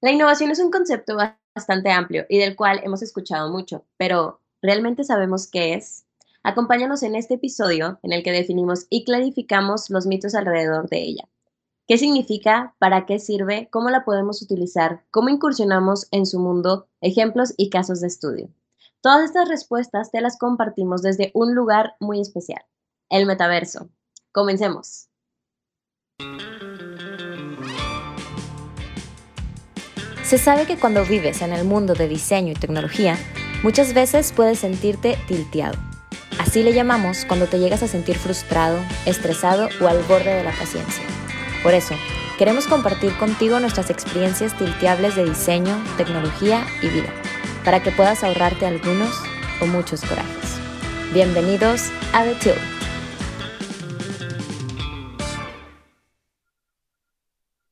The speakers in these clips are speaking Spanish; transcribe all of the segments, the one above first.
La innovación es un concepto bastante amplio y del cual hemos escuchado mucho, pero ¿realmente sabemos qué es? Acompáñanos en este episodio en el que definimos y clarificamos los mitos alrededor de ella. ¿Qué significa? ¿Para qué sirve? ¿Cómo la podemos utilizar? ¿Cómo incursionamos en su mundo? Ejemplos y casos de estudio. Todas estas respuestas te las compartimos desde un lugar muy especial, el metaverso. Comencemos. Se sabe que cuando vives en el mundo de diseño y tecnología, muchas veces puedes sentirte tilteado. Así le llamamos cuando te llegas a sentir frustrado, estresado o al borde de la paciencia. Por eso, queremos compartir contigo nuestras experiencias tilteables de diseño, tecnología y vida, para que puedas ahorrarte algunos o muchos corajes. Bienvenidos a The Tilt.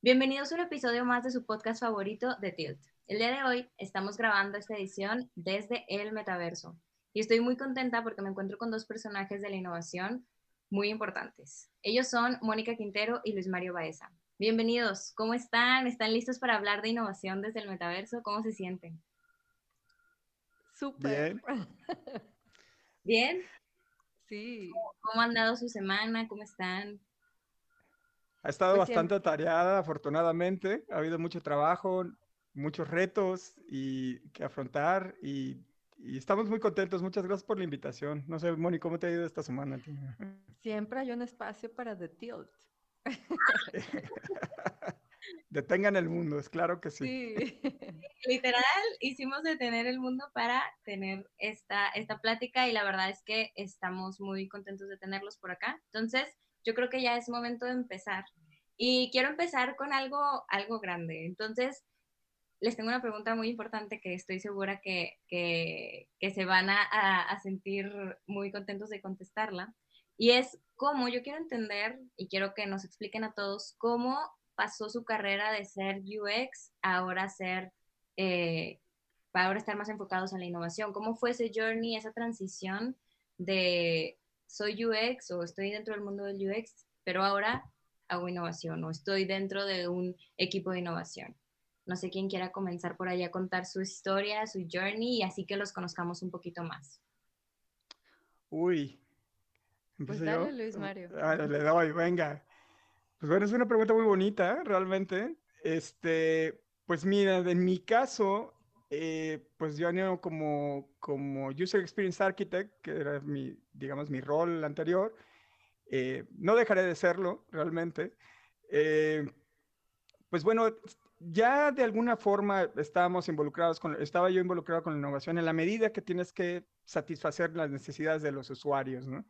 Bienvenidos a un episodio más de su podcast favorito de Tilt. El día de hoy estamos grabando esta edición desde el metaverso y estoy muy contenta porque me encuentro con dos personajes de la innovación muy importantes. Ellos son Mónica Quintero y Luis Mario Baeza. Bienvenidos, ¿cómo están? ¿Están listos para hablar de innovación desde el metaverso? ¿Cómo se sienten? Súper. Bien. ¿Bien? Sí. ¿Cómo han dado su semana? ¿Cómo están? Ha estado pues bastante atareada, afortunadamente. Ha habido mucho trabajo, muchos retos y que afrontar y, estamos muy contentos. Muchas gracias por la invitación. No sé, Moni, ¿cómo te ha ido esta semana? Siempre hay un espacio para The Tilt. Detengan el mundo, es claro que sí. sí. Literal, hicimos detener el mundo para tener esta, esta plática y la verdad es que estamos muy contentos de tenerlos por acá. Entonces, yo creo que ya es momento de empezar. Y quiero empezar con algo, algo grande. Entonces, les tengo una pregunta muy importante que estoy segura que, que, se van a, a, sentir muy contentos de contestarla. Y es cómo, yo quiero entender y quiero que nos expliquen a todos cómo pasó su carrera de ser UX a ahora ser, eh, para ahora estar más enfocados en la innovación. ¿Cómo fue ese journey, esa transición de soy UX o estoy dentro del mundo del UX, pero ahora hago innovación o estoy dentro de un equipo de innovación. No sé quién quiera comenzar por ahí a contar su historia, su journey y así que los conozcamos un poquito más. Uy. Pues dale, Luis Mario. Ah, le doy, venga. Pues bueno, es una pregunta muy bonita, realmente. Este, pues mira, en mi caso, eh, pues yo año como, como User Experience Architect, que era mi, digamos, mi rol anterior. Eh, no dejaré de serlo, realmente. Eh, pues bueno, ya de alguna forma estábamos involucrados con, estaba yo involucrado con la innovación en la medida que tienes que satisfacer las necesidades de los usuarios, ¿no?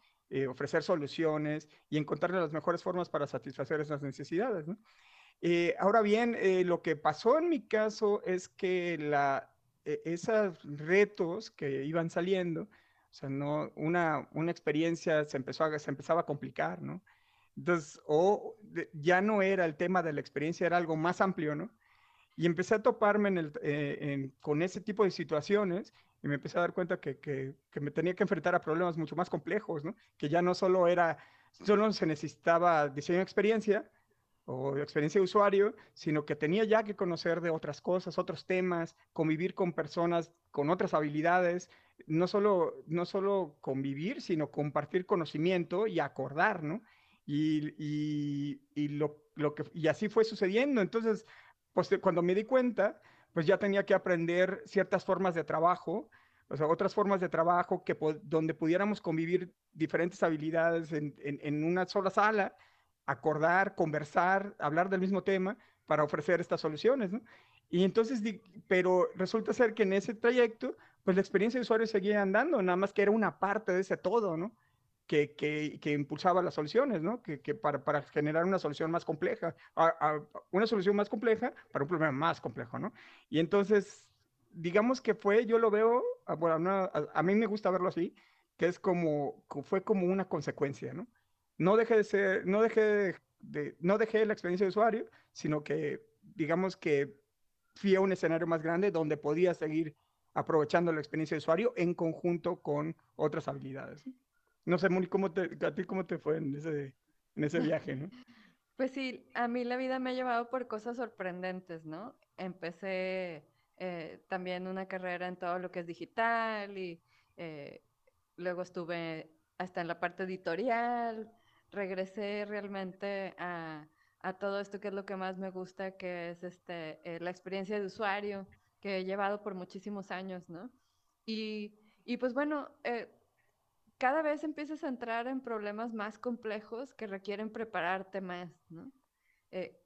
ofrecer soluciones y encontrar las mejores formas para satisfacer esas necesidades, ¿no? Eh, ahora bien, eh, lo que pasó en mi caso es que la, e, esos retos que iban saliendo, o sea, no, una, una experiencia se, empezó a, se empezaba a complicar, ¿no? Entonces, o ya no era el tema de la experiencia, era algo más amplio, ¿no? Y empecé a toparme en el, eh, con ese tipo de situaciones y me empecé a dar cuenta que, que, que, me tenía que enfrentar a problemas mucho más complejos, ¿no? Que ya no solo era, solo se necesitaba diseño de experiencia, o experiencia de usuario, sino que tenía ya que conocer de otras cosas, otros temas, convivir con personas con otras habilidades, no solo, no solo convivir, sino compartir conocimiento y acordar, ¿no? Y, y, lo, lo, que, y así fue sucediendo. Entonces, pues cuando me di cuenta, pues ya tenía que aprender ciertas formas de trabajo, o sea, otras formas de trabajo que donde pudiéramos convivir diferentes habilidades en, en una sola sala acordar, conversar, hablar del mismo tema para ofrecer estas soluciones, ¿no? Y entonces, pero resulta ser que en ese trayecto, pues la experiencia de usuario seguía andando, nada más que era una parte de ese todo, ¿no? Que, que, que impulsaba las soluciones, ¿no? Que, que para, para, generar una solución más compleja, una solución más compleja para un problema más complejo, ¿no? Y entonces, digamos que fue, yo lo veo, bueno, a, a mí me gusta verlo así, que es como, fue como una consecuencia, ¿no? No dejé de ser, no dejé de, no dejé la experiencia de usuario, sino que digamos que fui a un escenario más grande donde podía seguir aprovechando la experiencia de usuario en conjunto con otras habilidades. No sé, Moni, ¿cómo te, a ti cómo te fue en ese, en ese viaje? ¿no? Pues sí, a mí la vida me ha llevado por cosas sorprendentes, ¿no? empecé eh, también una carrera en todo lo que es digital y eh, luego estuve hasta en la parte editorial, regresé realmente a, todo esto que es lo que más me gusta, que es este, eh, la experiencia de usuario que he llevado por muchísimos años, ¿no? Y, pues bueno, cada vez empiezas a entrar en problemas más complejos que requieren prepararte más, ¿no?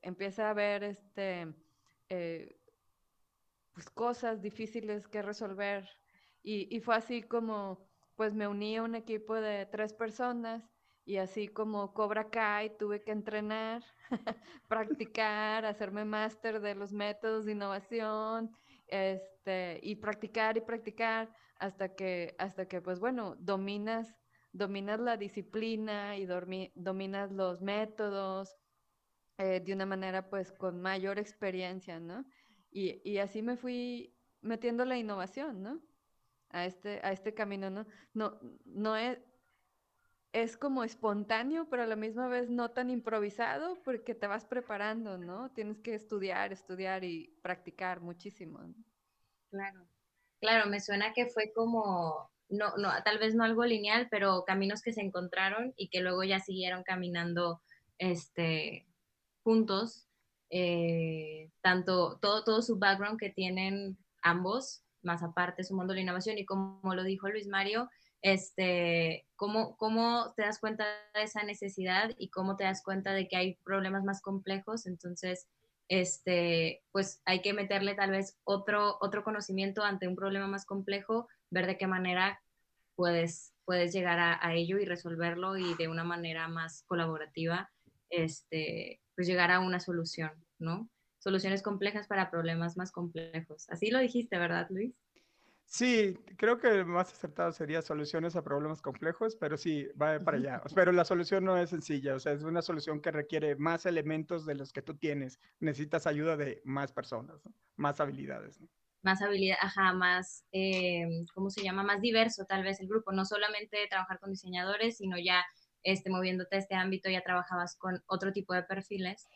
empieza a haber este, pues, cosas difíciles que resolver. Y, fue así como, pues me uní a un equipo de tres personas y así como Cobra Kai tuve que entrenar, practicar, hacerme máster de los métodos de innovación, este, y practicar y practicar hasta que, hasta que pues bueno, dominas, dominas la disciplina y dominas los métodos eh, de una manera pues con mayor experiencia, ¿no? Y, así me fui metiendo la innovación, ¿no? A este, a este camino, ¿no? No, no es, es como espontáneo, pero a la misma vez no tan improvisado porque te vas preparando, ¿no? Tienes que estudiar, estudiar y practicar muchísimo. Claro, claro, me suena que fue como, no, no, tal vez no algo lineal, pero caminos que se encontraron y que luego ya siguieron caminando, este, juntos eh, tanto todo, todo su background que tienen ambos, más aparte su mundo de la innovación y como lo dijo Luis Mario, este, cómo, cómo te das cuenta de esa necesidad y cómo te das cuenta de que hay problemas más complejos, entonces, este, pues hay que meterle tal vez otro, otro conocimiento ante un problema más complejo, ver de qué manera puedes, puedes llegar a, ello y resolverlo y de una manera más colaborativa, este, pues llegar a una solución, ¿no? Soluciones complejas para problemas más complejos. Así lo dijiste, ¿verdad, Luis? Sí, creo que más acertado sería soluciones a problemas complejos, pero sí, va para allá. Pero la solución no es sencilla, o sea, es una solución que requiere más elementos de los que tú tienes. Necesitas ayuda de más personas, más habilidades. Más habilidad, ajá, más, eh, ¿cómo se llama? Más diverso tal vez el grupo, no solamente trabajar con diseñadores, sino ya este, moviéndote a este ámbito ya trabajabas con otro tipo de perfiles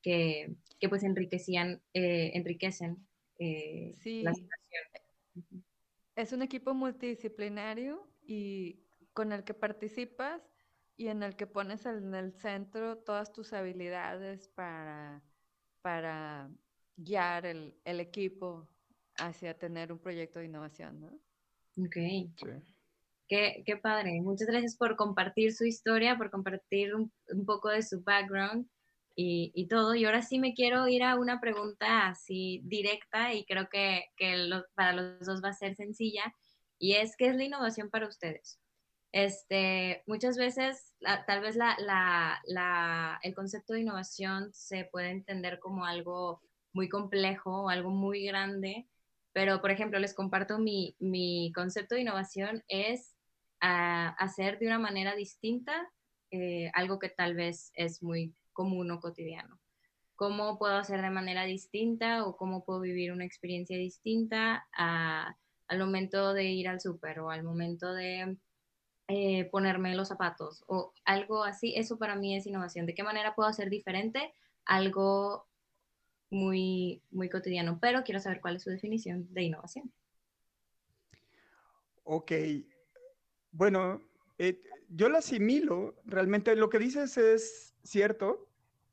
que, que pues enriquecían, eh, enriquecen eh, la situación. Es un equipo multidisciplinario y con el que participas y en el que pones en el centro todas tus habilidades para, para guiar el, el equipo hacia tener un proyecto de innovación, ¿no? Ok. Sí. Qué, qué, padre. Muchas gracias por compartir su historia, por compartir un, poco de su background y, todo. Y ahora sí me quiero ir a una pregunta así directa y creo que, que para los dos va a ser sencilla. Y es, ¿qué es la innovación para ustedes? Este, muchas veces, tal vez la, la, el concepto de innovación se puede entender como algo muy complejo o algo muy grande, pero por ejemplo, les comparto mi, mi concepto de innovación es a hacer de una manera distinta eh, algo que tal vez es muy común o cotidiano. ¿Cómo puedo hacer de manera distinta o cómo puedo vivir una experiencia distinta al momento de ir al súper o al momento de eh, ponerme los zapatos o algo así? Eso para mí es innovación. ¿De qué manera puedo hacer diferente algo muy, muy cotidiano? Pero quiero saber cuál es su definición de innovación. Ok, bueno, eh, yo lo asimilo, realmente lo que dices es cierto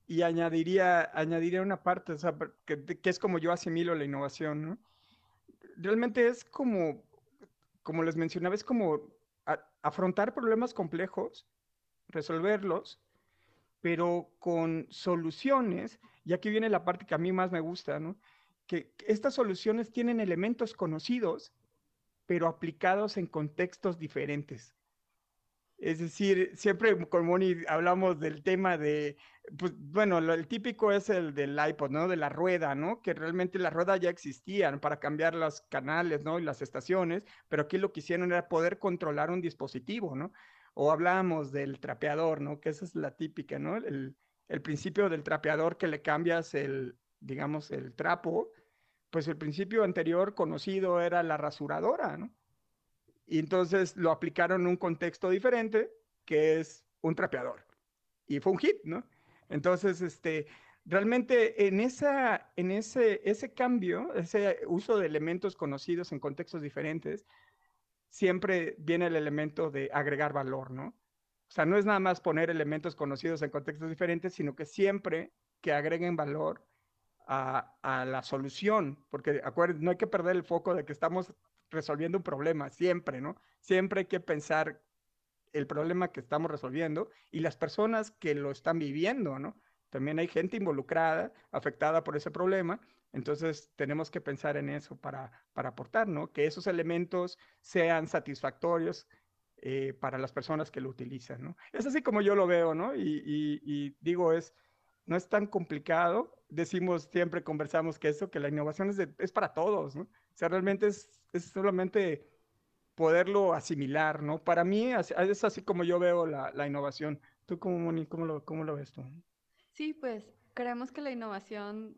y añadiría, añadiría una parte, que, es como yo asimilo la innovación, ¿no? Realmente es como, como les mencionaba, es como afrontar problemas complejos, resolverlos, pero con soluciones, y aquí viene la parte que a mí más me gusta. Que estas soluciones tienen elementos conocidos pero aplicados en contextos diferentes. Es decir, siempre con Moni hablamos del tema de, pues bueno, el típico es el del iPod, ¿no? De la rueda, ¿no? Que realmente las ruedas ya existían para cambiar los canales, ¿no? Y las estaciones, pero aquí lo que hicieron era poder controlar un dispositivo, ¿no? O hablábamos del trapeador, ¿no? Que esa es la típica, ¿no? El, el principio del trapeador que le cambias el, digamos, el trapo pues el principio anterior conocido era la rasuradora, ¿no? Y entonces lo aplicaron en un contexto diferente, que es un trapeador. Y fue un hit, ¿no? Entonces, este, realmente en, esa, en ese, ese cambio, ese uso de elementos conocidos en contextos diferentes, siempre viene el elemento de agregar valor, ¿no? O sea, no es nada más poner elementos conocidos en contextos diferentes, sino que siempre que agreguen valor a, a la solución, porque acuérdense, no hay que perder el foco de que estamos resolviendo un problema, siempre, ¿no? Siempre hay que pensar el problema que estamos resolviendo y las personas que lo están viviendo, ¿no? También hay gente involucrada, afectada por ese problema, entonces tenemos que pensar en eso para, para aportar, ¿no? Que esos elementos sean satisfactorios eh, para las personas que lo utilizan, ¿no? Es así como yo lo veo, ¿no? Y, y, digo, es, no es tan complicado, decimos siempre, conversamos que eso, que la innovación es, es para todos, ¿no? O sea, realmente es, es solamente poderlo asimilar, ¿no? Para mí es así como yo veo la, la innovación. ¿Tú cómo, Moni, cómo lo, cómo lo ves tú? Sí, pues creemos que la innovación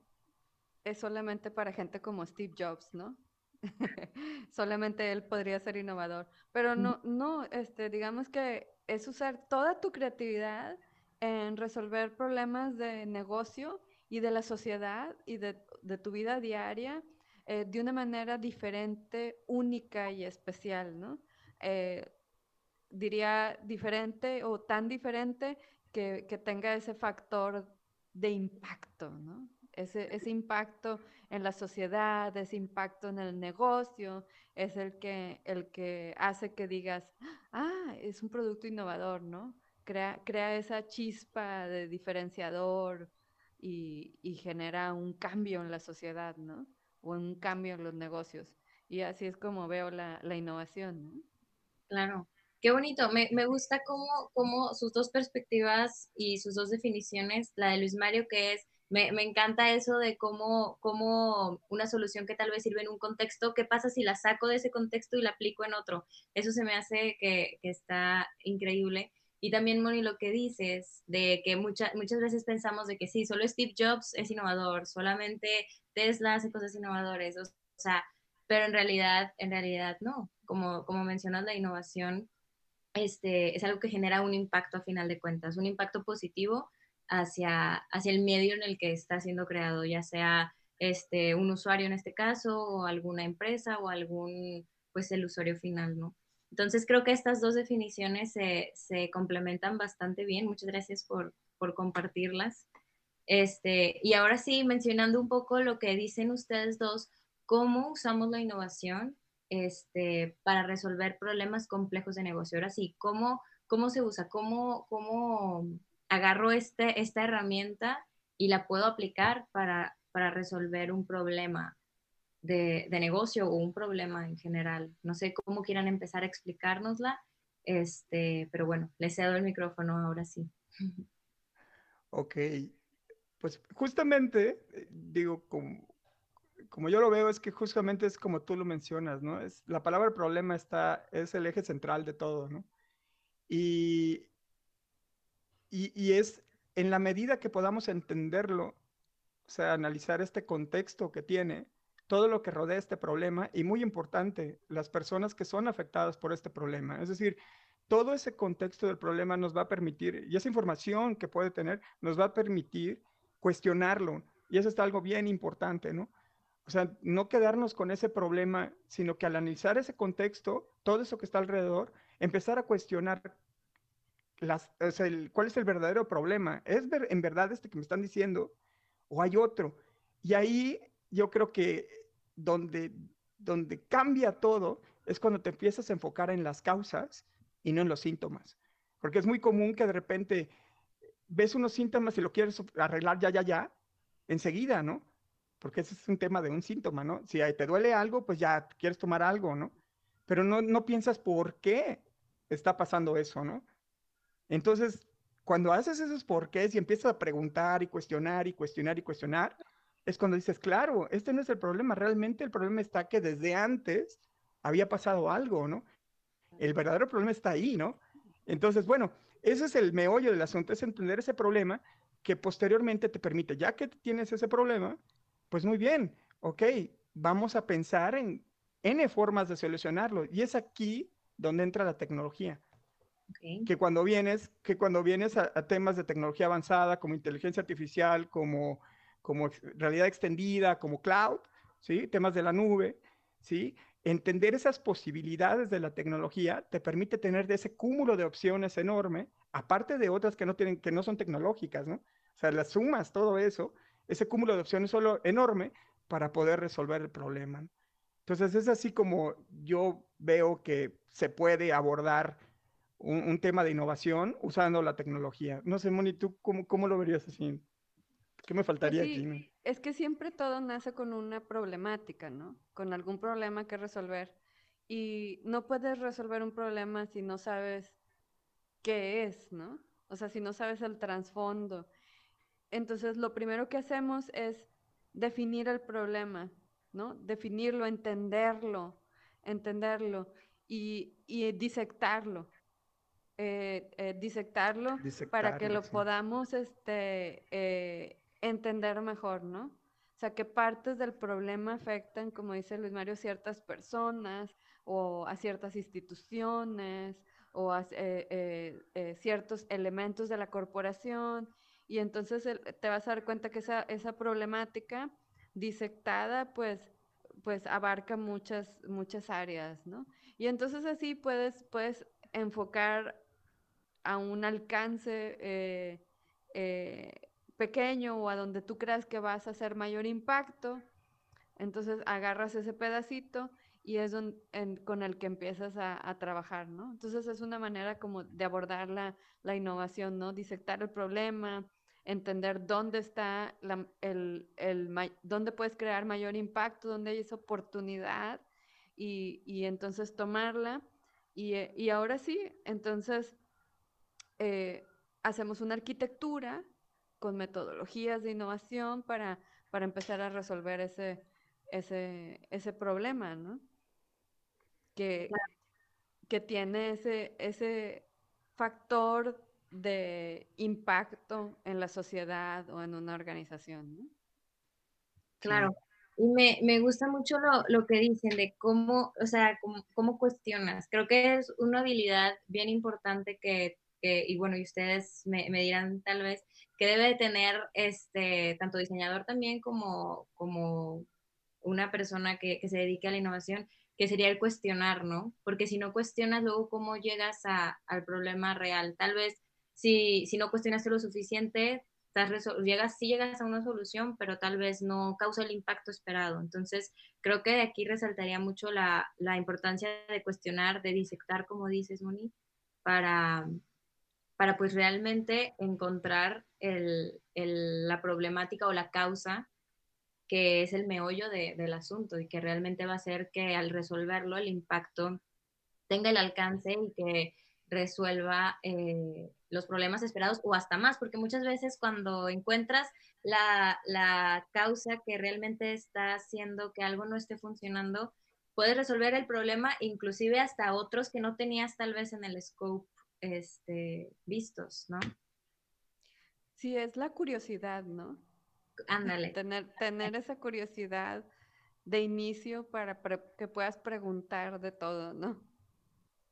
es solamente para gente como Steve Jobs, ¿no? solamente él podría ser innovador, pero no, no, este, digamos que es usar toda tu creatividad en resolver problemas de negocio y de la sociedad y de, de tu vida diaria eh, de una manera diferente, única y especial, ¿no? Eh, diría diferente o tan diferente que, que tenga ese factor de impacto, ¿no? Ese, ese, impacto en la sociedad, ese impacto en el negocio, es el que, el que hace que digas, ah, es un producto innovador, ¿no? Crea, crea esa chispa de diferenciador y, y, genera un cambio en la sociedad, ¿no? O un cambio en los negocios. Y así es como veo la, la innovación, ¿no? Claro. Qué bonito, me, me gusta cómo, cómo, sus dos perspectivas y sus dos definiciones, la de Luis Mario, que es, me, me, encanta eso de cómo, cómo una solución que tal vez sirve en un contexto, ¿qué pasa si la saco de ese contexto y la aplico en otro? Eso se me hace que, que está increíble. Y también, Moni, lo que dices, de que muchas muchas veces pensamos de que sí, solo Steve Jobs es innovador, solamente Tesla hace cosas innovadoras, o sea, pero en realidad, en realidad no. Como, como mencionas, la innovación este, es algo que genera un impacto a final de cuentas, un impacto positivo hacia, hacia el medio en el que está siendo creado, ya sea este, un usuario en este caso, o alguna empresa, o algún, pues el usuario final, ¿no? Entonces creo que estas dos definiciones se, complementan bastante bien. Muchas gracias por, por compartirlas. Este, y ahora sí, mencionando un poco lo que dicen ustedes dos, cómo usamos la innovación este, para resolver problemas complejos de negocio. Ahora sí, ¿cómo, cómo se usa? ¿Cómo, cómo agarro este, esta herramienta y la puedo aplicar para, para resolver un problema de, negocio o un problema en general? No sé cómo quieran empezar a explicárnosla, este, pero bueno, les cedo el micrófono ahora sí. Ok, pues justamente, eh, digo, como, como yo lo veo, es que justamente es como tú lo mencionas, ¿no? Es, la palabra problema está, es el eje central de todo, ¿no? Y, y, y, es en la medida que podamos entenderlo, o sea, analizar este contexto que tiene, todo lo que rodea este problema y muy importante, las personas que son afectadas por este problema. Es decir, todo ese contexto del problema nos va a permitir, y esa información que puede tener, nos va a permitir cuestionarlo. Y eso está algo bien importante, ¿no? O sea, no quedarnos con ese problema, sino que al analizar ese contexto, todo eso que está alrededor, empezar a cuestionar las, o sea, cuál es el verdadero problema. ¿Es ver, en verdad este que me están diciendo o hay otro? Y ahí yo creo que donde, donde cambia todo es cuando te empiezas a enfocar en las causas y no en los síntomas. Porque es muy común que de repente ves unos síntomas y lo quieres arreglar ya, ya, ya, enseguida, ¿no? porque ese es un tema de un síntoma, ¿no? Si te duele algo, pues ya quieres tomar algo, ¿no? Pero no, no piensas por qué está pasando eso, ¿no? Entonces, cuando haces esos porqués y empiezas a preguntar y cuestionar y cuestionar y cuestionar, es cuando dices, claro, este no es el problema, realmente el problema está que desde antes había pasado algo, ¿no? El verdadero problema está ahí, ¿no? Entonces, bueno, ese es el meollo del asunto, es entender ese problema que posteriormente te permite, ya que tienes ese problema, pues muy bien, ok, vamos a pensar en N formas de solucionarlo. Y es aquí donde entra la tecnología. Que cuando vienes, que cuando vienes a, temas de tecnología avanzada como inteligencia artificial, como, como realidad extendida, como cloud, ¿sí? Temas de la nube, ¿sí? Entender esas posibilidades de la tecnología te permite tener de ese cúmulo de opciones enorme, aparte de otras que no, tienen, que no son tecnológicas, ¿no? O sea, las sumas, todo eso, ese cúmulo de opciones solo enorme para poder resolver el problema. Entonces es así como yo veo que se puede abordar un, tema de innovación usando la tecnología. No sé, Moni, ¿tú cómo, cómo lo verías así? ¿Qué me pues faltaría aquí? Es que siempre todo nace con una problemática, ¿no? Con algún problema que resolver. Y no puedes resolver un problema si no sabes qué es, ¿no? O sea, si no sabes el trasfondo. Entonces, lo primero que hacemos es definir el problema, ¿no? Definirlo, entenderlo, entenderlo y, y disectarlo. Eh, eh, disectarlo para que lo podamos este, eh, entender mejor, ¿no? O sea, qué partes del problema afectan, como dice Luis Mario, ciertas personas o a ciertas instituciones o a ciertos elementos de la corporación. Y entonces te vas a dar cuenta que esa, esa problemática disectada, pues, pues abarca muchas, muchas áreas, ¿no? Y entonces así puedes, puedes enfocar a un alcance eh, eh, pequeño o a donde tú creas que vas a hacer mayor impacto, entonces agarras ese pedacito y es con el que empiezas a, trabajar, ¿no? Entonces es una manera como de abordar la, innovación, ¿no? Disectar el problema, entender dónde está el, dónde puedes crear mayor impacto, dónde hay esa oportunidad y, entonces tomarla. Y, y ahora sí, entonces eh, hacemos una arquitectura con metodologías de innovación para, para empezar a resolver ese, ese, ese problema, ¿no? Que, que tiene ese, ese factor de impacto en la sociedad o en una organización, ¿no? Claro. Y me, me, gusta mucho lo, lo, que dicen de cómo, o sea, cómo, cómo, cuestionas. Creo que es una habilidad bien importante que y bueno, y ustedes me, dirán tal vez, que debe tener este, tanto diseñador también como, como una persona que, se dedique a la innovación, que sería el cuestionar, ¿no? Porque si no cuestionas luego cómo llegas al problema real. Tal vez si, si no cuestionaste lo suficiente, llegas, sí llegas a una solución, pero tal vez no causa el impacto esperado. Entonces, creo que de aquí resaltaría mucho la, la importancia de cuestionar, de disectar, como dices, Moni, para, para pues realmente encontrar la problemática o la causa que es el meollo del asunto y que realmente va a hacer que al resolverlo el impacto tenga el alcance y que resuelva eh, los problemas esperados o hasta más, porque muchas veces cuando encuentras la, la, causa que realmente está haciendo que algo no esté funcionando, puedes resolver el problema inclusive hasta otros que no tenías tal vez en el scope este, vistos, ¿no? Sí, es la curiosidad, ¿no? Ándale. Tener, tener esa curiosidad de inicio para que puedas preguntar de todo, ¿no?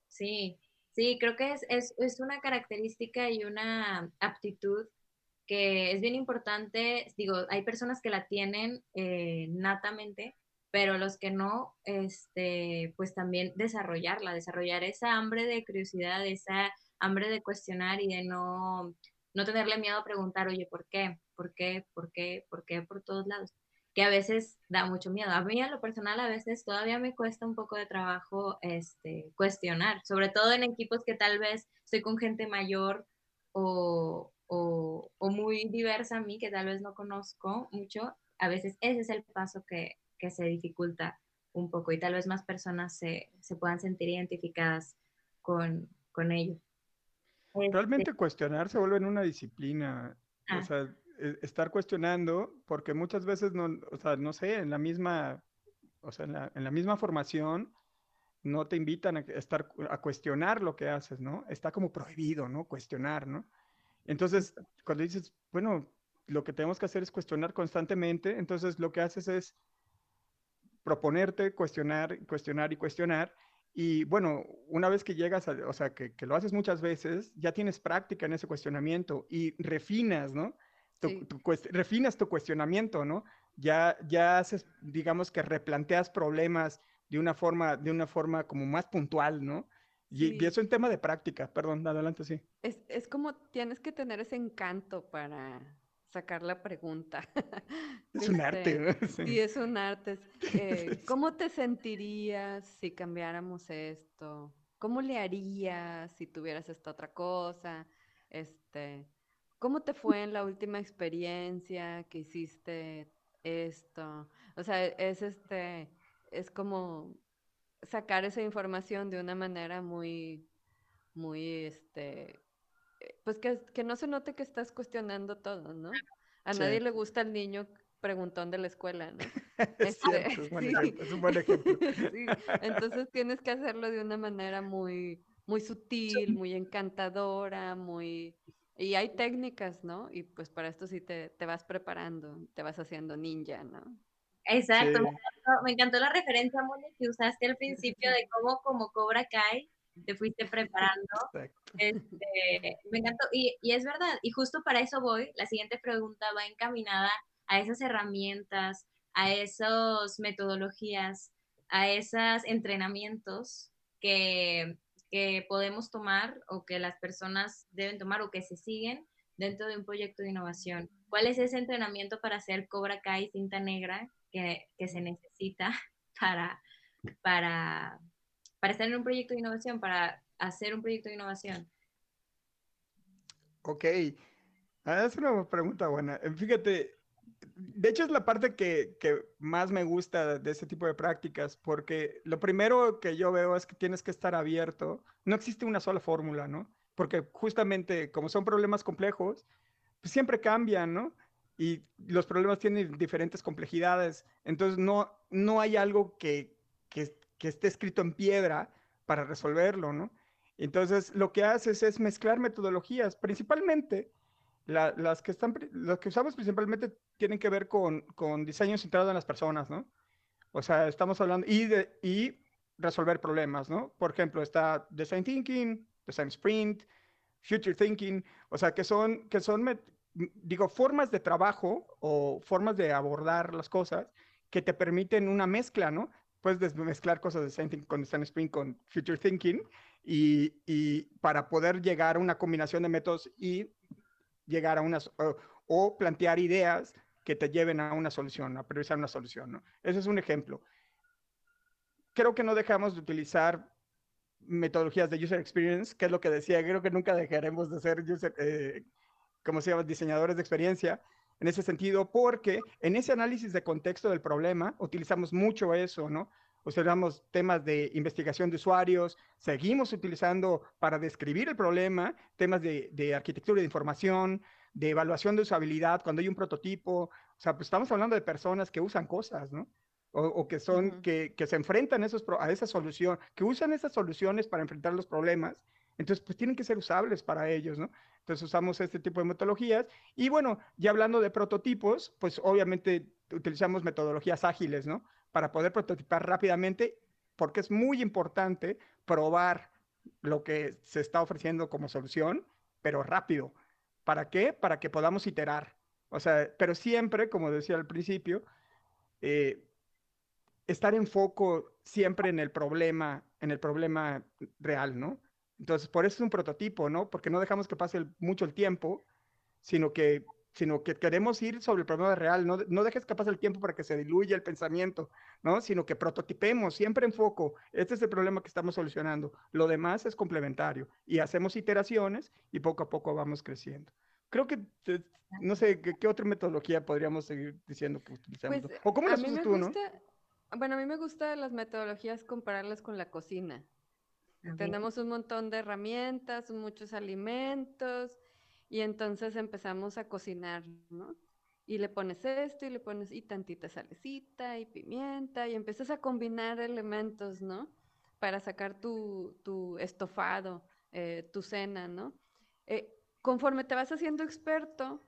Sí, sí, creo que es, es, una característica y una aptitud que es bien importante. Digo, hay personas que la tienen eh, natamente, pero los que no, este, pues también desarrollarla, desarrollar esa hambre de curiosidad, esa hambre de cuestionar y de no, no tenerle miedo a preguntar, oye, ¿por qué? ¿Por qué? ¿Por qué? ¿Por qué? Por todos lados. Que a veces da mucho miedo. A mí, a lo personal, a veces todavía me cuesta un poco de trabajo este, cuestionar, sobre todo en equipos que tal vez estoy con gente mayor o, o, o muy diversa a mí, que tal vez no conozco mucho. A veces ese es el paso que, que se dificulta un poco y tal vez más personas se, se puedan sentir identificadas con, con ello. Realmente este cuestionar se vuelve en una disciplina, o ah. sea, e, estar cuestionando, porque muchas veces no, o sea, no sé, en la misma, o sea, en la, en la misma formación no te invitan a estar a cuestionar lo que haces, ¿no? Está como prohibido, ¿no? Cuestionar, ¿no? Entonces, cuando dices, bueno, lo que tenemos que hacer es cuestionar constantemente, entonces lo que haces es proponerte, cuestionar, cuestionar y cuestionar, Y bueno, una vez que llegas, a, o sea, que, que, lo haces muchas veces, ya tienes práctica en ese cuestionamiento y refinas, ¿no? Tu, Sí. tu refinas tu cuestionamiento, ¿no? Ya, ya haces, digamos que replanteas problemas de una forma, de una forma como más puntual, ¿no? Y, y Sí. eso en tema de práctica, perdón, adelante, sí. Es, es como tienes que tener ese encanto para sacar la pregunta. Es un arte, Este, ¿no? Sí. Sí, es un arte. eh, ¿Cómo te sentirías si cambiáramos esto? ¿Cómo le harías si tuvieras esta otra cosa? Este, ¿cómo te fue en la última experiencia que hiciste esto? O sea, es este, es como sacar esa información de una manera muy, muy, este, pues que, que no se note que estás cuestionando todo, ¿no? A Sí. nadie le gusta el niño preguntón de la escuela, ¿no? Es Este, cierto, es, buen sí. ejemplo, es un buen ejemplo. Sí, entonces tienes que hacerlo de una manera muy, muy sutil, muy encantadora, muy... Y hay técnicas, ¿no? Y pues para esto sí te, te vas preparando, te vas haciendo ninja, ¿no? Exacto, Sí. me, encantó, me encantó la referencia, Moni, que usaste al principio de cómo como Cobra Kai te fuiste preparando. Este, me encantó. Y, y es verdad, y justo para eso voy. La siguiente pregunta va encaminada a esas herramientas, a esas metodologías, a esos entrenamientos que, que podemos tomar o que las personas deben tomar o que se siguen dentro de un proyecto de innovación. ¿Cuál es ese entrenamiento para hacer Cobra Kai cinta negra que, que se necesita para, para, para estar en un proyecto de innovación, para hacer un proyecto de innovación? Ok, Ah, es una pregunta buena. Eh, Fíjate, de hecho es la parte que, que más me gusta de este tipo de prácticas, porque lo primero que yo veo es que tienes que estar abierto. No existe una sola fórmula, ¿no? Porque justamente como son problemas complejos, pues siempre cambian, ¿no? Y los problemas tienen diferentes complejidades. Entonces no, no hay algo que, que, que esté escrito en piedra para resolverlo, ¿no? Entonces lo que haces es mezclar metodologías, principalmente la- las que están, las que usamos principalmente tienen que ver con, con diseño centrado en las personas, ¿no? O sea, estamos hablando y, de, y resolver problemas, ¿no? Por ejemplo, está Design Thinking, Design Sprint, Future Thinking, o sea, que son, que son, digo, formas de trabajo o formas de abordar las cosas que te permiten una mezcla, ¿no? Puedes des- mezclar cosas de Thinking con Design Sprint con Future Thinking y, y para poder llegar a una combinación de métodos y llegar a unas o, o plantear ideas que te lleven a una solución, a priorizar una solución, ¿no? Ese es un ejemplo. Creo que no dejamos de utilizar metodologías de user experience, que es lo que decía, creo que nunca dejaremos de ser user, eh, como se llama, diseñadores de experiencia, en ese sentido, porque en ese análisis de contexto del problema utilizamos mucho eso, ¿no? Utilizamos temas de investigación de usuarios, seguimos utilizando para describir el problema temas de, de arquitectura de información, de evaluación de usabilidad, cuando hay un prototipo, o sea, pues estamos hablando de personas que usan cosas, ¿no? O, o que son, que, que se enfrentan esos, a esa solución, que usan esas soluciones para enfrentar los problemas, entonces pues tienen que ser usables para ellos, ¿no? Entonces usamos este tipo de metodologías. Y bueno, ya hablando de prototipos, pues obviamente utilizamos metodologías ágiles, ¿no? Para poder prototipar rápidamente, porque es muy importante probar lo que se está ofreciendo como solución, pero rápido. ¿Para qué? Para que podamos iterar. O sea, pero siempre, como decía al principio, eh, estar en foco siempre en el problema, en el problema real, ¿no? Entonces, por eso es un prototipo, ¿no? Porque no dejamos que pase el- mucho el tiempo, sino que, sino que queremos ir sobre el problema real. No, no dejes que pase el tiempo para que se diluya el pensamiento, ¿no? Sino que prototipemos siempre en foco. Este es el problema que estamos solucionando. Lo demás es complementario. Y hacemos iteraciones y poco a poco vamos creciendo. Creo que, te- no sé, ¿qué, otra metodología podríamos seguir diciendo que utilizamos? Pues ¿O cómo las usas tú, no? gusta, bueno, a mí me gusta las metodologías compararlas con la cocina. Tenemos un montón de herramientas, muchos alimentos, y entonces empezamos a cocinar, ¿no? Y le pones esto y le pones y tantita salecita y pimienta y empiezas a combinar elementos, ¿no? Para sacar tu, tu estofado, eh, tu cena, ¿no? Eh, conforme te vas haciendo experto,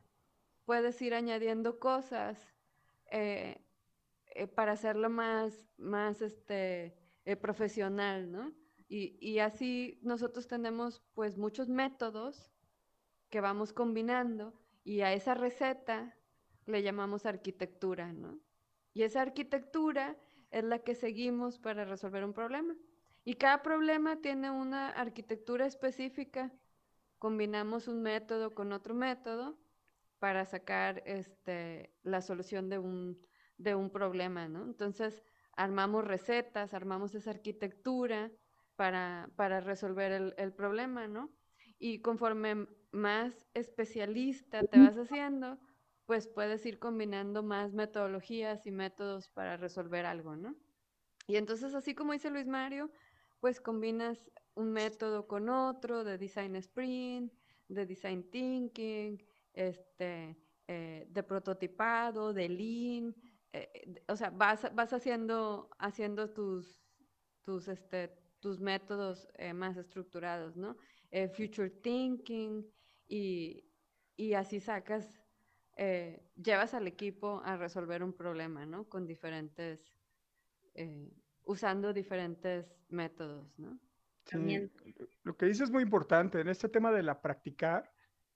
puedes ir añadiendo cosas eh, eh, para hacerlo más, más este, eh, profesional, ¿no? Y, así nosotros tenemos pues muchos métodos que vamos combinando y a esa receta le llamamos arquitectura, ¿no? Y esa arquitectura es la que seguimos para resolver un problema. Y cada problema tiene una arquitectura específica. Combinamos un método con otro método para sacar este, la solución de un, de un problema, ¿no? Entonces, armamos recetas, armamos esa arquitectura para, para resolver el, problema, ¿no? Y conforme más especialista te vas haciendo, pues puedes ir combinando más metodologías y métodos para resolver algo, ¿no? Y entonces, así como dice Luis Mario, pues combinas un método con otro de design sprint, de design thinking, este, eh, de prototipado, de lean, eh, o sea, vas, vas haciendo, haciendo tus, tus, este, tus métodos eh, más estructurados, ¿no? Eh, future thinking y, y, así sacas, llevas al equipo a resolver un problema, ¿no? Con diferentes, usando diferentes métodos, ¿no? Sí, lo que dices es muy importante en este tema de la practicar.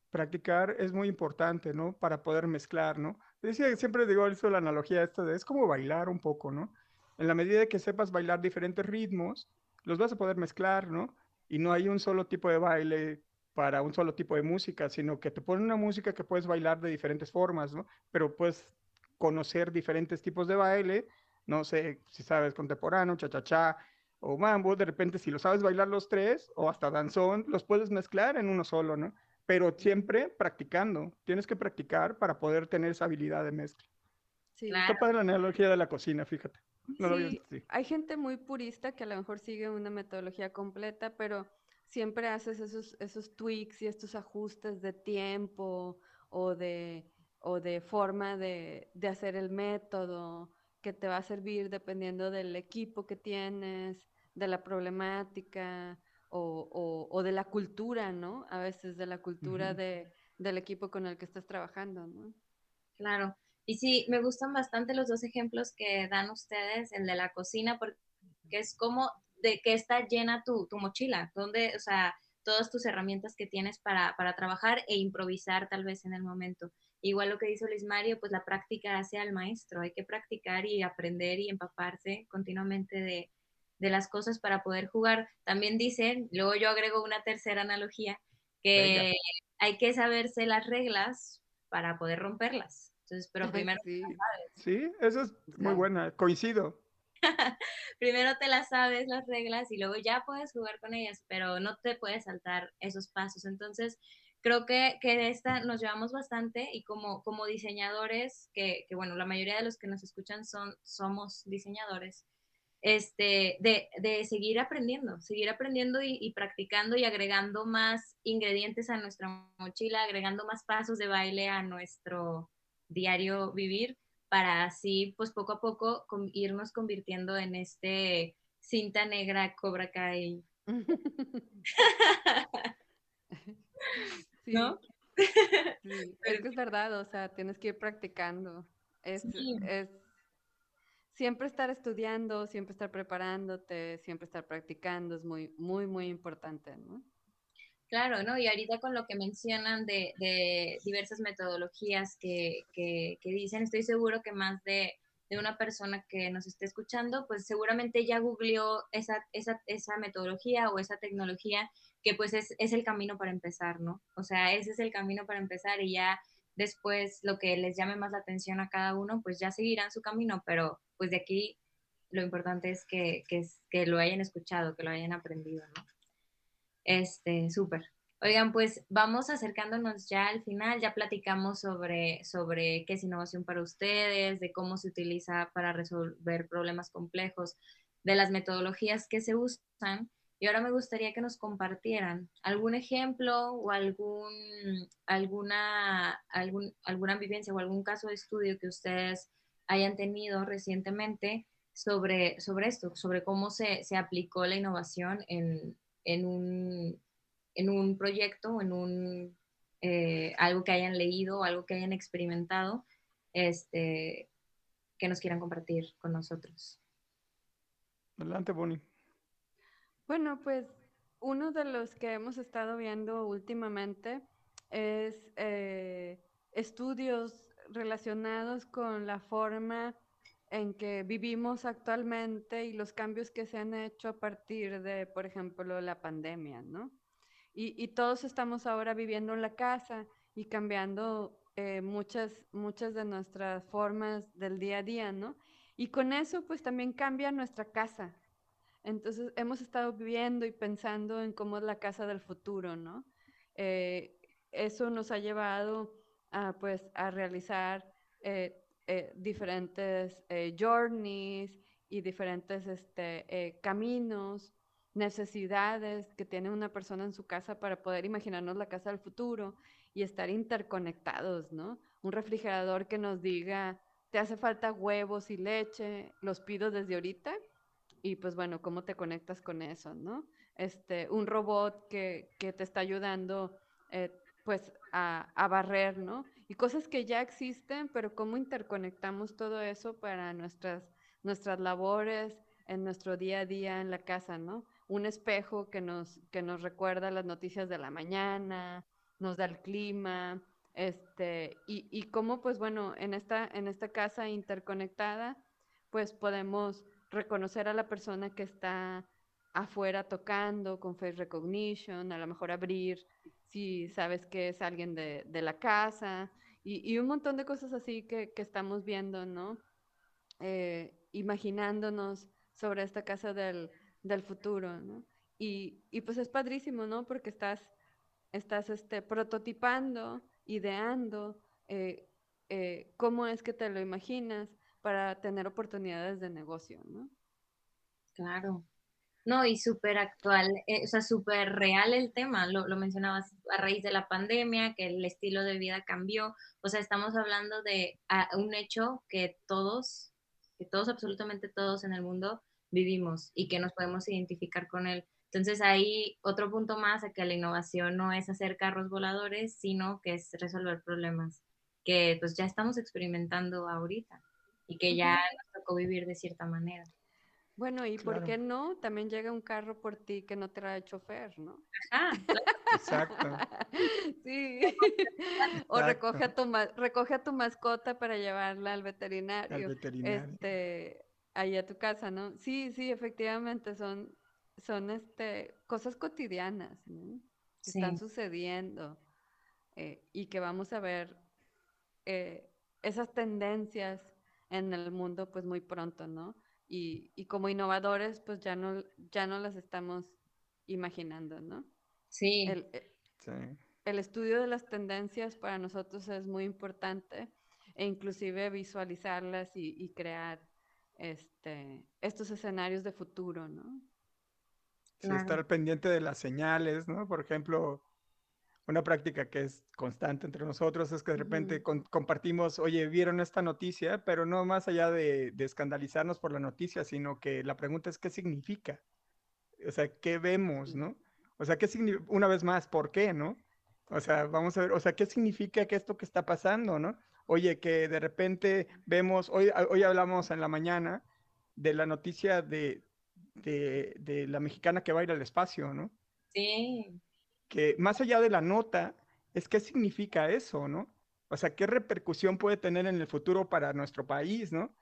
Practicar es muy importante, ¿no? Para poder mezclar, ¿no? Decía, siempre digo eso, la analogía esta de es como bailar un poco, ¿no? En la medida que sepas bailar diferentes ritmos, los vas a poder mezclar, ¿no? Y no hay un solo tipo de baile para un solo tipo de música, sino que te ponen una música que puedes bailar de diferentes formas, ¿no? Pero puedes conocer diferentes tipos de baile, no sé si sabes contemporáneo, cha-cha-cha o mambo, de repente si lo sabes bailar los tres o hasta danzón, los puedes mezclar en uno solo, ¿no? pero siempre practicando. Tienes que practicar para poder tener esa habilidad de mezcla. Sí. Está padre la analogía de la cocina, fíjate. No sí, hay gente muy purista que a lo mejor sigue una metodología completa, pero siempre haces esos, esos tweaks y estos ajustes de tiempo o de, o de forma de, de hacer el método que te va a servir dependiendo del equipo que tienes, de la problemática, o, o, de la cultura, ¿no? A veces de la cultura de, del equipo con el que estás trabajando, ¿no? Claro. Y sí, me gustan bastante los dos ejemplos que dan ustedes, el de la cocina, porque es como de que está llena tu, tu mochila, donde, o sea, todas tus herramientas que tienes para, para, trabajar e improvisar tal vez en el momento. Igual lo que dice Luis Mario, pues la práctica hace al maestro, hay que practicar y aprender y empaparse continuamente de, de las cosas para poder jugar. También dicen, luego yo agrego una tercera analogía, que hay que saberse las reglas para poder romperlas. Entonces, pero primero... Sí, sí eso es muy buena, coincido. primero te las sabes las reglas y luego ya puedes jugar con ellas, pero no te puedes saltar esos pasos. Entonces, creo que, que de esta nos llevamos bastante y como, como diseñadores, que, que, bueno, la mayoría de los que nos escuchan son, somos diseñadores, este, de, de, seguir aprendiendo, seguir aprendiendo y, practicando y agregando más ingredientes a nuestra mochila, agregando más pasos de baile a nuestro diario vivir, para así, pues poco a poco, irnos convirtiendo en este cinta negra Cobra Kai. ¿No? Sí, es que es verdad, o sea, tienes que ir practicando. Es, es siempre estar estudiando, siempre estar preparándote, siempre estar practicando es muy, muy, muy importante, ¿no? Claro, ¿no? Y ahorita con lo que mencionan de, diversas metodologías que, dicen, estoy seguro que más de, una persona que nos esté escuchando, pues seguramente ya googleó esa, esa, esa metodología o esa tecnología que pues es, el camino para empezar, ¿no? O sea, ese es el camino para empezar y ya después lo que les llame más la atención a cada uno, pues ya seguirán su camino, pero pues de aquí lo importante es que, lo hayan escuchado, que lo hayan aprendido, ¿no? Este, súper. Oigan, pues vamos acercándonos ya al final, ya platicamos sobre, sobre qué es innovación para ustedes, de cómo se utiliza para resolver problemas complejos, de las metodologías que se usan. Y ahora me gustaría que nos compartieran algún ejemplo o algún, alguna, algún, alguna vivencia o algún caso de estudio que ustedes hayan tenido recientemente sobre, sobre esto, sobre cómo se, se aplicó la innovación en, en, un, en un proyecto, en un, eh, algo que hayan leído, algo que hayan experimentado, este, que nos quieran compartir con nosotros. Adelante, Bonnie. Bueno, pues uno de los que hemos estado viendo últimamente es eh, estudios relacionados con la forma en que vivimos actualmente y los cambios que se han hecho a partir de, por ejemplo, la pandemia, ¿no? Y, todos estamos ahora viviendo en la casa y cambiando eh, muchas, muchas de nuestras formas del día a día, ¿no? Y con eso, pues también cambia nuestra casa. Entonces, hemos estado viviendo y pensando en cómo es la casa del futuro, ¿no? Eh, eso nos ha llevado a, pues, a realizar eh, eh, diferentes eh, journeys y diferentes este, eh, caminos, necesidades que tiene una persona en su casa para poder imaginarnos la casa del futuro y estar interconectados, ¿no? Un refrigerador que nos diga, te hace falta huevos y leche, los pido desde ahorita y pues bueno, ¿cómo te conectas con eso, no? Este, un robot que, que te está ayudando pues a, a, barrer, ¿no? y cosas que ya existen, pero cómo interconectamos todo eso para nuestras, nuestras labores en nuestro día a día en la casa, ¿no? Un espejo que nos, que nos recuerda las noticias de la mañana, nos da el clima, este, y, y cómo, pues bueno, en esta, en esta casa interconectada, pues podemos reconocer a la persona que está afuera tocando con face recognition, a lo mejor abrir si sabes que es alguien de, de la casa y, y, un montón de cosas así que, que estamos viendo, ¿no? Eh, imaginándonos sobre esta casa del, del futuro, ¿no? Y, y, pues es padrísimo, ¿no? Porque estás, estás este, prototipando, ideando eh, eh, cómo es que te lo imaginas para tener oportunidades de negocio, ¿no? Claro, no, y súper actual, eh, o sea, súper real el tema, lo, lo, mencionabas a raíz de la pandemia, que el estilo de vida cambió, o sea, estamos hablando de un hecho que todos, que todos, absolutamente todos en el mundo vivimos y que nos podemos identificar con él. Entonces ahí otro punto más de que la innovación no es hacer carros voladores, sino que es resolver problemas que pues ya estamos experimentando ahorita y que ya nos tocó vivir de cierta manera. Bueno, ¿y por qué no? También llega un carro por ti que no trae chofer, ¿no? Ajá, Exacto. sí. O recoge a, tu, recoge a tu mascota para llevarla al veterinario. Al veterinario. Este, ahí a tu casa, ¿no? Sí, sí, efectivamente, son, son este, cosas cotidianas, ¿no? Que están sucediendo eh, y que vamos a ver eh, esas tendencias en el mundo pues muy pronto, ¿no? Y, como innovadores, pues ya no, ya no las estamos imaginando, ¿no? Sí. El, eh, el estudio de las tendencias para nosotros es muy importante e inclusive visualizarlas y, crear este, estos escenarios de futuro, ¿no? Sí, estar pendiente de las señales, ¿no? Por ejemplo, una práctica que es constante entre nosotros es que de repente compartimos, oye, vieron esta noticia, pero no más allá de, escandalizarnos por la noticia, sino que la pregunta es qué significa. O sea, ¿qué vemos, no? O sea, ¿qué una vez más, por qué, no? O sea, vamos a ver, o sea, ¿qué significa que esto que está pasando, no? Oye, que de repente vemos, hoy, hoy hablamos en la mañana de la noticia de, de, de la mexicana que va a ir al espacio, ¿no? Sí que más allá de la nota, es qué significa eso, ¿no? O sea, qué repercusión puede tener en el futuro para nuestro país, ¿no?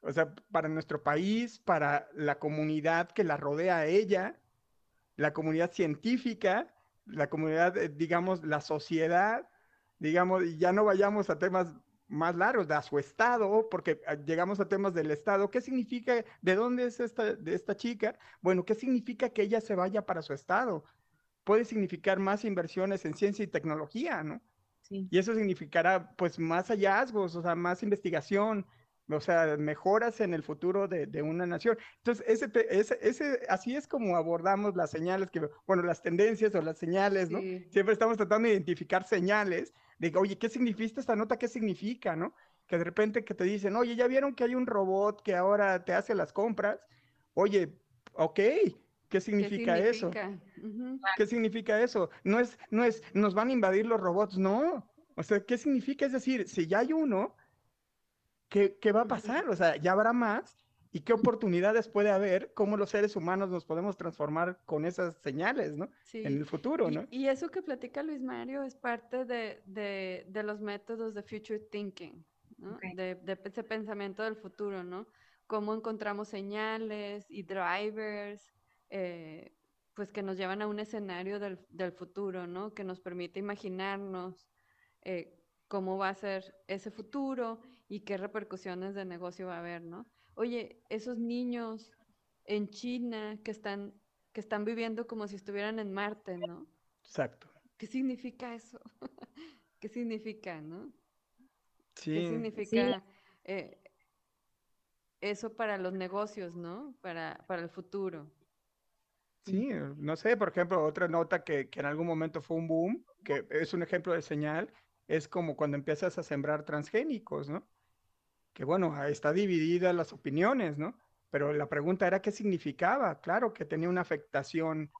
O sea, para nuestro país, para la comunidad que la rodea a ella, la comunidad científica, la comunidad, eh, digamos, la sociedad, digamos, y ya no vayamos a temas más largos, a su estado, porque ah, llegamos a temas del estado. ¿Qué significa, de dónde es esta, de esta chica? Bueno, ¿qué significa que ella se vaya para su estado? Puede significar más inversiones en ciencia y tecnología, ¿no? Sí. Y eso significará, pues, más hallazgos, o sea, más investigación, o sea, mejoras en el futuro de, de una nación. Entonces, ese, ese, ese, así es como abordamos las señales, que, bueno, las tendencias o las señales, ¿no? Sí. Siempre estamos tratando de identificar señales de, oye, ¿qué significa esta nota? ¿Qué significa, no? Que de repente que te dicen, oye, ¿ya vieron que hay un robot que ahora te hace las compras? Oye, ok, ¿Qué significa, eso? ¿Qué significa eso? No es, no es, nos van a invadir los robots, no. O sea, ¿qué significa? Es decir, si ya hay uno, ¿qué, qué va a pasar? O sea, ya habrá más y qué oportunidades puede haber, cómo los seres humanos nos podemos transformar con esas señales, ¿no? En el futuro, ¿no? Y, eso que platica Luis Mario es parte de, de, de los métodos de future thinking, ¿no? De, de, ese pensamiento del futuro, ¿no? Cómo encontramos señales y drivers, eh, pues que nos llevan a un escenario del, del futuro, ¿no? Que nos permite imaginarnos eh, cómo va a ser ese futuro y qué repercusiones de negocio va a haber, ¿no? Oye, esos niños en China que están, que están viviendo como si estuvieran en Marte, ¿no? Exacto. ¿Qué significa eso? ¿Qué significa, no? Sí. ¿Qué significa eh, eso para los negocios, ¿no? Para, para el futuro. Sí, no sé, por ejemplo, otra nota que, que, en algún momento fue un boom, que es un ejemplo de señal, es como cuando empiezas a sembrar transgénicos, ¿no? Que bueno, está dividida las opiniones, ¿no? Pero la pregunta era qué significaba. Claro que tenía una afectación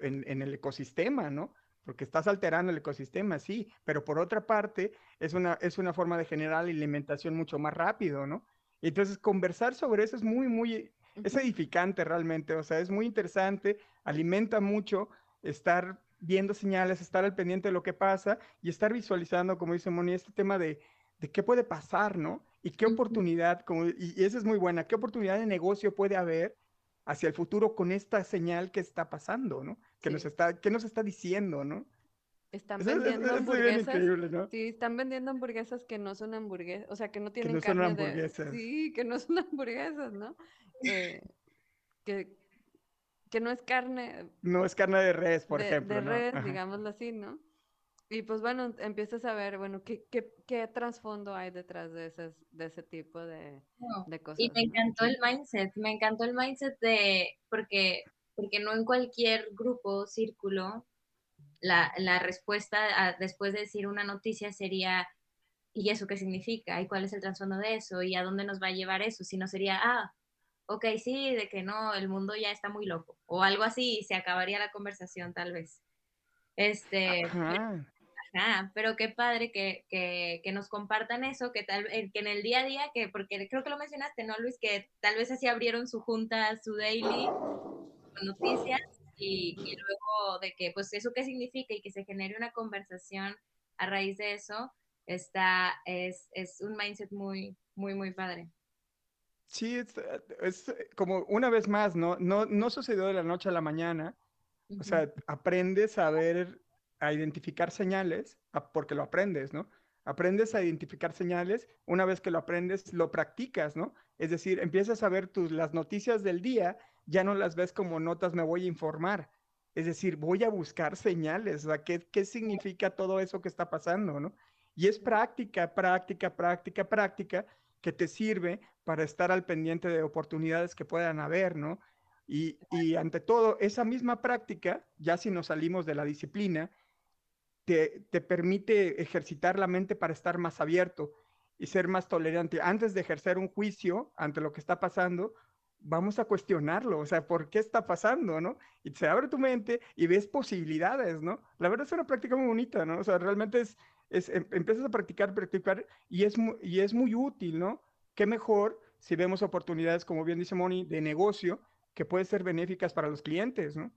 en, en el ecosistema, ¿no? Porque estás alterando el ecosistema, sí, pero por otra parte es una, es una forma de generar alimentación mucho más rápido, ¿no? Entonces conversar sobre eso es muy, muy, es edificante realmente, o sea, es muy interesante, alimenta mucho estar viendo señales, estar al pendiente de lo que pasa y estar visualizando, como dice Moni, este tema de, de qué puede pasar, ¿no? Y qué oportunidad, como, y, esa es muy buena, qué oportunidad de negocio puede haber hacia el futuro con esta señal que está pasando, ¿no? Que, nos, está, que nos está diciendo, ¿no? Están vendiendo hamburguesas. ¿no? Sí, están vendiendo hamburguesas que no son hamburguesas, o sea, que no tienen que no carne son hamburguesas. De, sí, que no son hamburguesas, ¿no? Eh, que, que no es carne. No es carne de res, por ejemplo. De res, digámoslo así, ¿no? Y pues bueno, empiezas a ver, bueno, qué, qué, qué trasfondo hay detrás de, ese, de ese tipo de, de cosas. Y me encantó el mindset, me encantó el mindset de, porque, porque no en cualquier grupo, círculo, la, la respuesta después de decir una noticia sería, ¿y eso qué significa? ¿Y cuál es el trasfondo de eso? ¿Y a dónde nos va a llevar eso? Si no sería, ah, ok, sí, de que no, el mundo ya está muy loco, o algo así, y se acabaría la conversación tal vez. Este, ajá. pero qué padre que, que, que, nos compartan eso, que tal eh, que en el día a día, que porque creo que lo mencionaste, ¿no, Luis? Que tal vez así abrieron su junta, su daily, con noticias, y, y luego de que, pues, eso qué significa y que se genere una conversación a raíz de eso, está, es, es un mindset muy, muy, muy padre. Sí, es, como una vez más, ¿no? ¿no? No sucedió de la noche a la mañana. O sea, aprendes a ver, a identificar señales, porque lo aprendes, ¿no? Aprendes a identificar señales, una vez que lo aprendes, lo practicas, ¿no? Es decir, empiezas a ver tus, las noticias del día, ya no las ves como notas, me voy a informar. Es decir, voy a buscar señales, o sea, ¿qué, qué significa todo eso que está pasando, ¿no? Y es práctica, práctica, práctica, práctica, que te sirve para estar al pendiente de oportunidades que puedan haber, ¿no? Y, y, ante todo, esa misma práctica, ya si nos salimos de la disciplina, te, te, permite ejercitar la mente para estar más abierto y ser más tolerante. Antes de ejercer un juicio ante lo que está pasando, vamos a cuestionarlo, o sea, ¿por qué está pasando, no? Y se abre tu mente y ves posibilidades, ¿no? La verdad es una práctica muy bonita, ¿no? O sea, realmente es, es em, empiezas a practicar, practicar y es, y es muy útil, ¿no? Qué mejor si vemos oportunidades, como bien dice Moni, de negocio que pueden ser benéficas para los clientes, ¿no?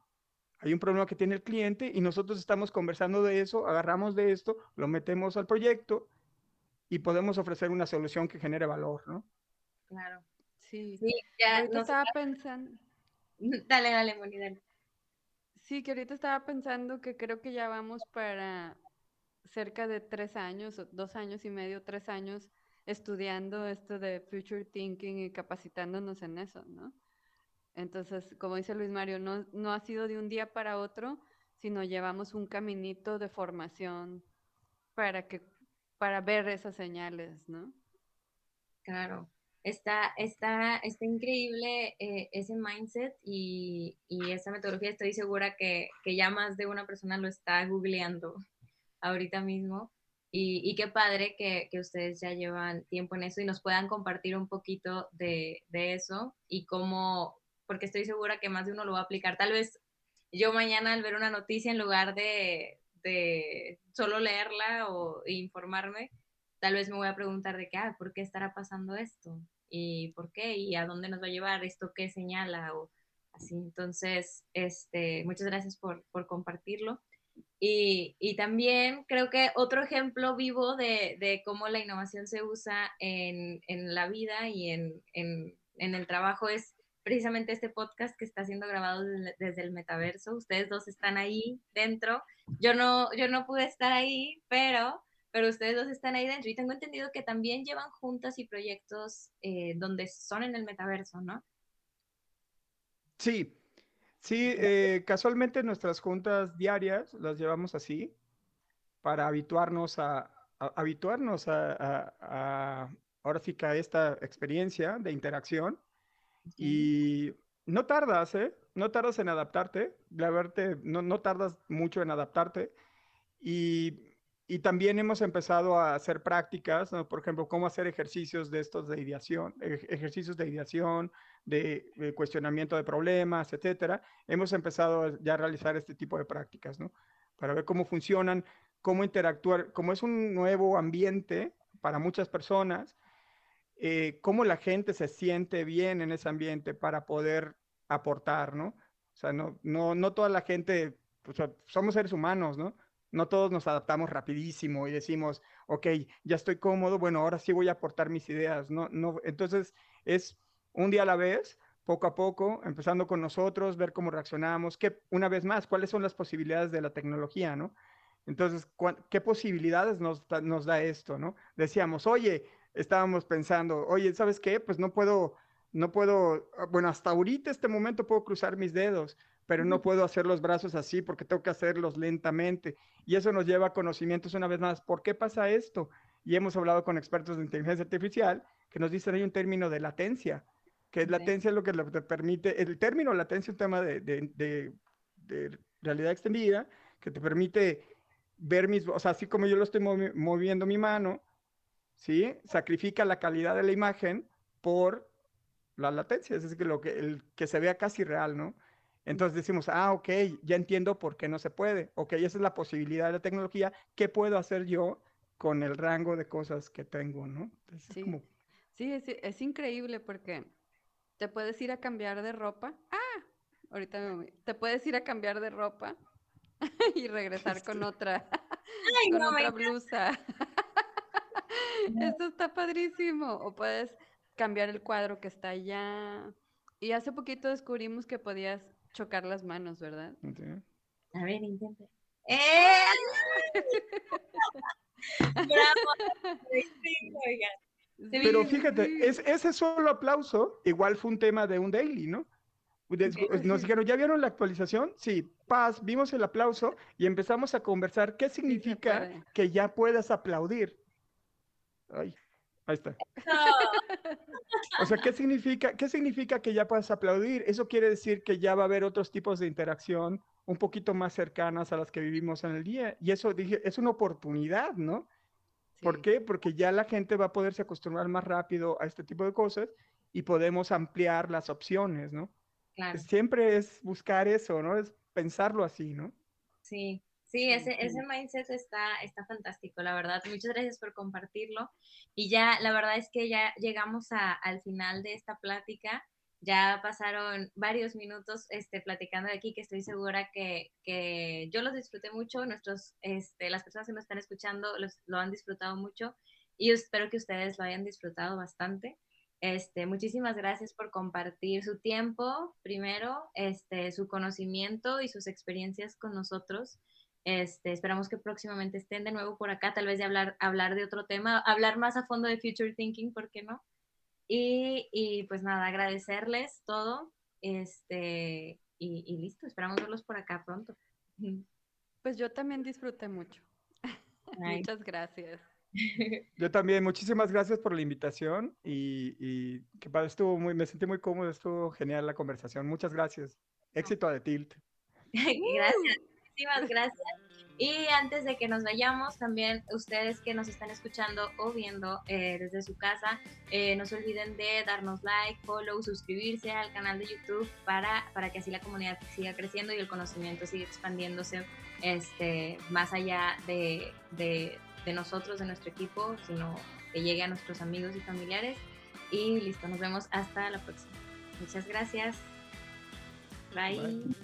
Hay un problema que tiene el cliente y nosotros estamos conversando de eso, agarramos de esto, lo metemos al proyecto y podemos ofrecer una solución que genere valor, ¿no? Claro. Sí, sí ya ahorita estaba pensando. Dale, dale, Moni, dale. Sí, que ahorita estaba pensando que creo que ya vamos para cerca de tres años, dos años y medio, tres años estudiando esto de future thinking y capacitándonos en eso, ¿no? Entonces, como dice Luis Mario, no, ha sido de un día para otro, sino llevamos un caminito de formación para que para ver esas señales, ¿no? Claro. Está, está, está increíble eh, ese mindset y, y, esa metodología. Estoy segura que, que, ya más de una persona lo está googleando ahorita mismo. Y, y qué padre que, que, ustedes ya llevan tiempo en eso y nos puedan compartir un poquito de, de, eso y cómo, porque estoy segura que más de uno lo va a aplicar. Tal vez yo mañana al ver una noticia en lugar de, de solo leerla o informarme, tal vez me voy a preguntar de qué, ah, ¿por qué estará pasando esto? y por qué y a dónde nos va a llevar, esto qué señala o así. Entonces, este, muchas gracias por, por compartirlo. Y, y, también creo que otro ejemplo vivo de, de cómo la innovación se usa en, en la vida y en, en, en, el trabajo es precisamente este podcast que está siendo grabado desde, el metaverso. Ustedes dos están ahí dentro. Yo no, yo no pude estar ahí, pero, pero ustedes dos están ahí dentro. Y tengo entendido que también llevan juntas y proyectos eh, donde son en el metaverso, ¿no? Sí, Sí, eh, casualmente nuestras juntas diarias las llevamos así para habituarnos a, a habituarnos a, a, a, ahora sí que a esta experiencia de interacción. Y no tardas, ¿eh? No tardas en adaptarte, la verte, no, no tardas mucho en adaptarte. Y y también hemos empezado a hacer prácticas, ¿no? por ejemplo, cómo hacer ejercicios de estos de ideación, ejercicios de ideación, de, cuestionamiento de problemas, etcétera. Hemos empezado ya a realizar este tipo de prácticas, ¿no? Para ver cómo funcionan, cómo interactuar, como es un nuevo ambiente para muchas personas, eh, cómo la gente se siente bien en ese ambiente para poder aportar, ¿no? O sea, no, no, no toda la gente, pues, somos seres humanos, ¿no? no todos nos adaptamos rapidísimo y decimos, ok, ya estoy cómodo, bueno, ahora sí voy a aportar mis ideas. No, no, entonces es un día a la vez, poco a poco, empezando con nosotros, ver cómo reaccionamos, que una vez más, cuáles son las posibilidades de la tecnología, ¿no? Entonces, ¿qué posibilidades nos, nos da esto, no? Decíamos, oye, estábamos pensando, oye, ¿sabes qué? Pues no puedo, no puedo, ah, bueno, hasta ahorita, este momento puedo cruzar mis dedos, pero no puedo hacer los brazos así porque tengo que hacerlos lentamente. Y eso nos lleva a conocimientos una vez más. ¿Por qué pasa esto? Y hemos hablado con expertos de inteligencia artificial que nos dicen hay un término de latencia, que es latencia lo que te permite, el término latencia es un tema de, de, de, de, realidad extendida, que te permite ver mis, o sea, así como yo lo estoy movi moviendo mi mano, ¿sí? Sacrifica la calidad de la imagen por la latencia, es decir, que lo que, el, que se vea casi real, ¿no? Entonces decimos, ah, ok, ya entiendo por qué no se puede. Ok, esa es la posibilidad de la tecnología. ¿Qué puedo hacer yo con el rango de cosas que tengo, no? Entonces, sí, es, como... sí es, es, increíble porque te puedes ir a cambiar de ropa. Ah, ahorita me... te puedes ir a cambiar de ropa y regresar con otra, Ay, con no, otra blusa. Esto está padrísimo. O puedes cambiar el cuadro que está allá. Y hace poquito descubrimos que podías chocar las manos, ¿verdad? Sí. A ver, intente. ¡Eh! ¡Bravo! Pero fíjate, es, ese solo aplauso igual fue un tema de un daily, ¿no? Nos dijeron, ¿ya vieron la actualización? Sí, paz, vimos el aplauso y empezamos a conversar qué significa sí que ya puedas aplaudir. Ay, ahí está. O sea, ¿qué significa, ¿qué significa que ya puedes aplaudir? Eso quiere decir que ya va a haber otros tipos de interacción un poquito más cercanas a las que vivimos en el día. Y eso dije, es una oportunidad, ¿no? Sí. ¿Por qué? Porque ya la gente va a poderse acostumbrar más rápido a este tipo de cosas y podemos ampliar las opciones, ¿no? Claro. Siempre es buscar eso, ¿no? Es pensarlo así, ¿no? Sí, Sí, ese, ese mindset está, está fantástico, la verdad. Muchas gracias por compartirlo. Y ya, la verdad es que ya llegamos a, al final de esta plática. Ya pasaron varios minutos este, platicando de aquí, que estoy segura que, que yo los disfruté mucho. Nuestros, este, las personas que nos están escuchando los, lo han disfrutado mucho y espero que ustedes lo hayan disfrutado bastante. Este, muchísimas gracias por compartir su tiempo, primero, este, su conocimiento y sus experiencias con nosotros. Este, esperamos que próximamente estén de nuevo por acá, tal vez de hablar, hablar de otro tema, hablar más a fondo de Future Thinking, ¿por qué no? Y, y pues nada, agradecerles todo. Este, y, y, listo, esperamos verlos por acá pronto. Pues yo también disfruté mucho. Ay. Muchas gracias. Yo también, muchísimas gracias por la invitación y, y que padre, estuvo muy, me sentí muy cómodo, estuvo genial la conversación. Muchas gracias. Éxito a The Tilt. gracias muchísimas gracias. Y antes de que nos vayamos, también ustedes que nos están escuchando o viendo eh, desde su casa, eh, no se olviden de darnos like, follow, suscribirse al canal de YouTube para, para que así la comunidad siga creciendo y el conocimiento siga expandiéndose este, más allá de, de, de nosotros, de nuestro equipo, sino que llegue a nuestros amigos y familiares. Y listo, nos vemos hasta la próxima. Muchas gracias. Bye.